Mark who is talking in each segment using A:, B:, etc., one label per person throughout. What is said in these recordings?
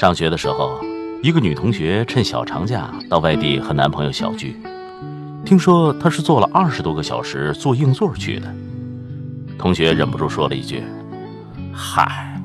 A: 上学的时候，一个女同学趁小长假到外地和男朋友小聚，听说她是坐了二十多个小时坐硬座去的。同学忍不住说了一句：“嗨，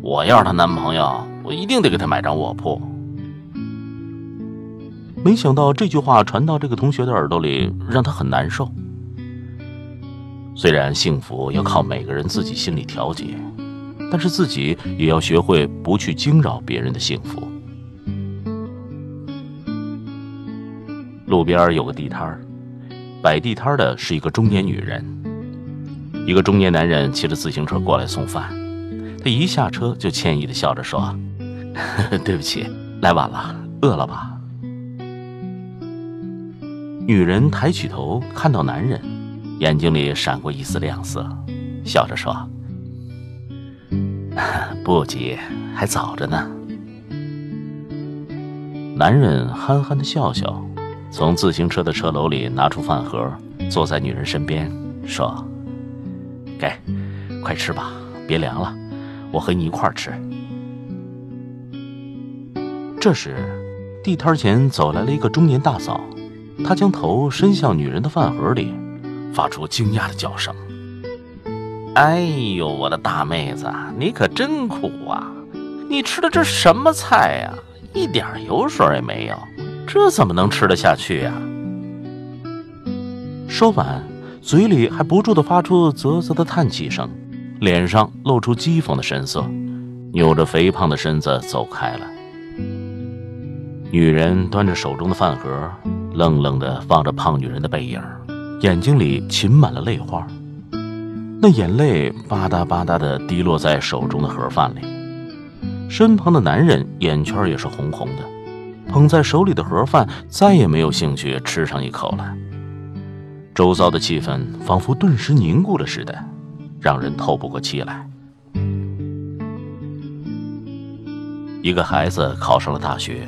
A: 我要是她男朋友。”我一定得给她买张卧铺。没想到这句话传到这个同学的耳朵里，让他很难受。虽然幸福要靠每个人自己心里调节，但是自己也要学会不去惊扰别人的幸福。路边有个地摊儿，摆地摊的是一个中年女人。一个中年男人骑着自行车过来送饭，他一下车就歉意的笑着说。对不起，来晚了，饿了吧？女人抬起头，看到男人，眼睛里闪过一丝亮色，笑着说：“ 不急，还早着呢。”男人憨憨的笑笑，从自行车的车篓里拿出饭盒，坐在女人身边，说：“给，快吃吧，别凉了，我和你一块儿吃。”这时，地摊前走来了一个中年大嫂，她将头伸向女人的饭盒里，发出惊讶的叫声：“哎呦，我的大妹子，你可真苦啊！你吃的这什么菜呀？一点油水也没有，这怎么能吃得下去呀？”说完，嘴里还不住地发出啧啧的叹气声，脸上露出讥讽的神色，扭着肥胖的身子走开了。女人端着手中的饭盒，愣愣地望着胖女人的背影，眼睛里噙满了泪花。那眼泪吧嗒吧嗒地滴落在手中的盒饭里。身旁的男人眼圈也是红红的，捧在手里的盒饭再也没有兴趣吃上一口了。周遭的气氛仿佛顿时凝固了似的，让人透不过气来。一个孩子考上了大学。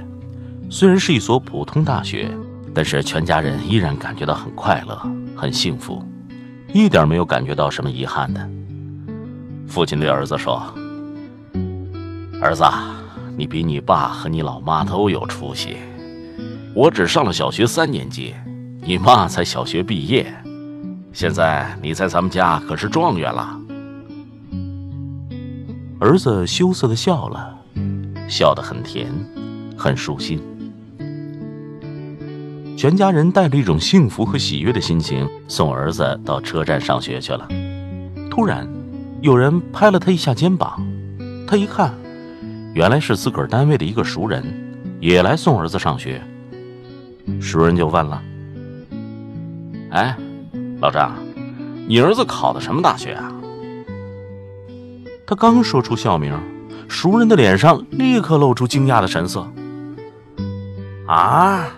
A: 虽然是一所普通大学，但是全家人依然感觉到很快乐、很幸福，一点没有感觉到什么遗憾的。父亲对儿子说：“儿子，你比你爸和你老妈都有出息。我只上了小学三年级，你妈才小学毕业，现在你在咱们家可是状元了。”儿子羞涩的笑了，笑得很甜，很舒心。全家人带着一种幸福和喜悦的心情送儿子到车站上学去了。突然，有人拍了他一下肩膀，他一看，原来是自个儿单位的一个熟人，也来送儿子上学。熟人就问了：“哎，老张，你儿子考的什么大学啊？”他刚说出校名，熟人的脸上立刻露出惊讶的神色。啊！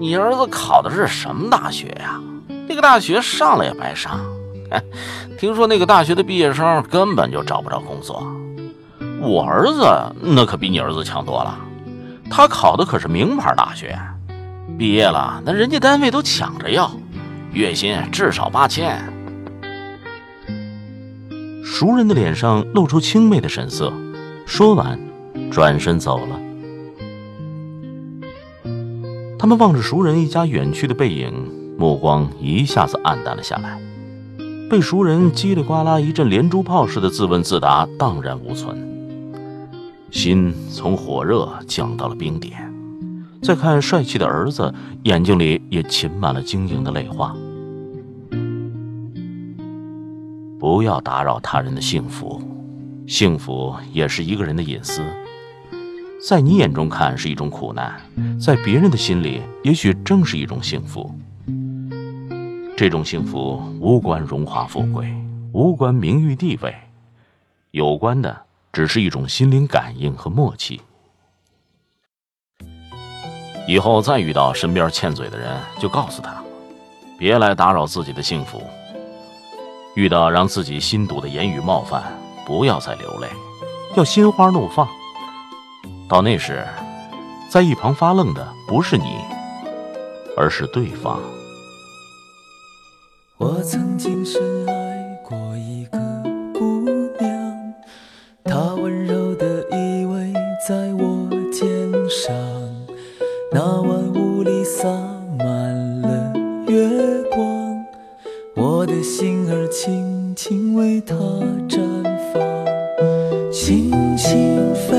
A: 你儿子考的是什么大学呀？那个大学上了也白上。听说那个大学的毕业生根本就找不着工作。我儿子那可比你儿子强多了，他考的可是名牌大学，毕业了那人家单位都抢着要，月薪至少八千。熟人的脸上露出轻蔑的神色，说完，转身走了。他们望着熟人一家远去的背影，目光一下子黯淡了下来，被熟人叽里呱啦一阵连珠炮似的自问自答荡然无存，心从火热降到了冰点。再看帅气的儿子，眼睛里也噙满了晶莹的泪花。不要打扰他人的幸福，幸福也是一个人的隐私。在你眼中看是一种苦难，在别人的心里也许正是一种幸福。这种幸福无关荣华富贵，无关名誉地位，有关的只是一种心灵感应和默契，以后再遇到身边欠嘴的人，就告诉他，别来打扰自己的幸福。遇到让自己心堵的言语冒犯，不要再流泪，要心花怒放。到那时，在一旁发愣的不是你，而是对方。
B: 我曾经深爱过一个姑娘，她温柔的依偎在我肩上，那晚雾里洒满了月光，我的心儿轻轻为她绽放，轻轻飞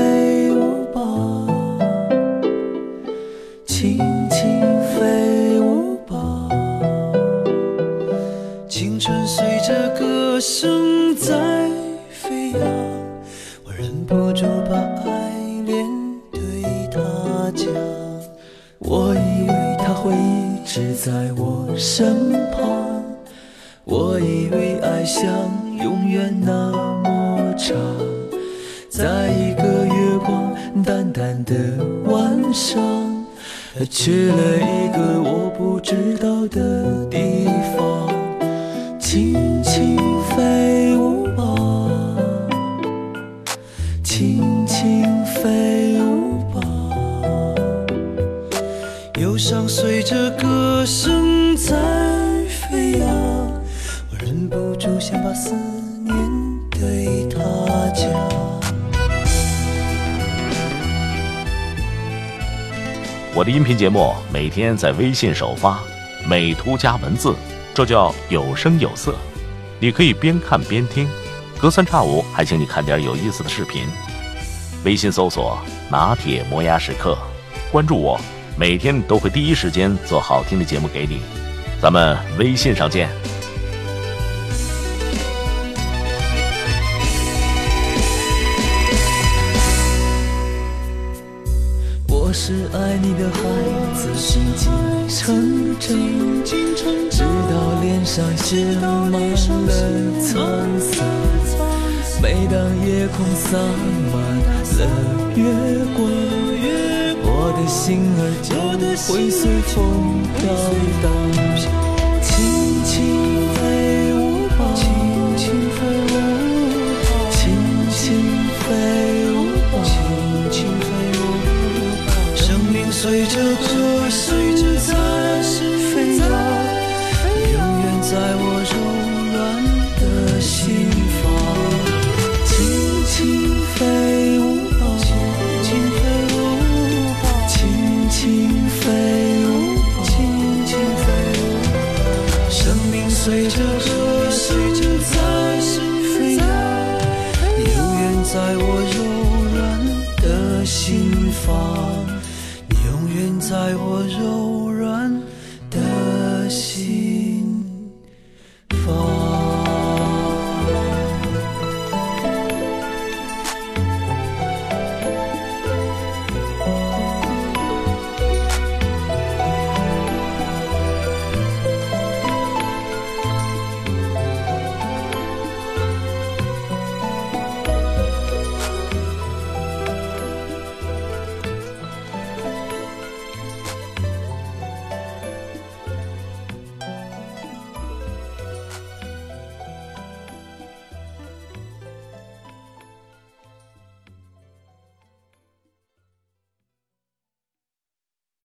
B: 忍不住把爱恋对他讲。我以为他会一直在我身旁，我以为爱像永远那么长，在一个月光淡淡的晚上，去了一个我不知道的地方。轻轻飞我
A: 的音频节目每天在微信首发，美图加文字，这叫有声有色。你可以边看边听，隔三差五还请你看点有意思的视频。微信搜索“拿铁磨牙时刻”，关注我，每天都会第一时间做好听的节目给你。咱们微信上见。
B: 我是爱你的孩子，心静成长，直到脸上写满了沧桑。每当夜空洒满了月光，我的心儿就会随风飘荡。在我柔软的心房，你永远在我柔软的心。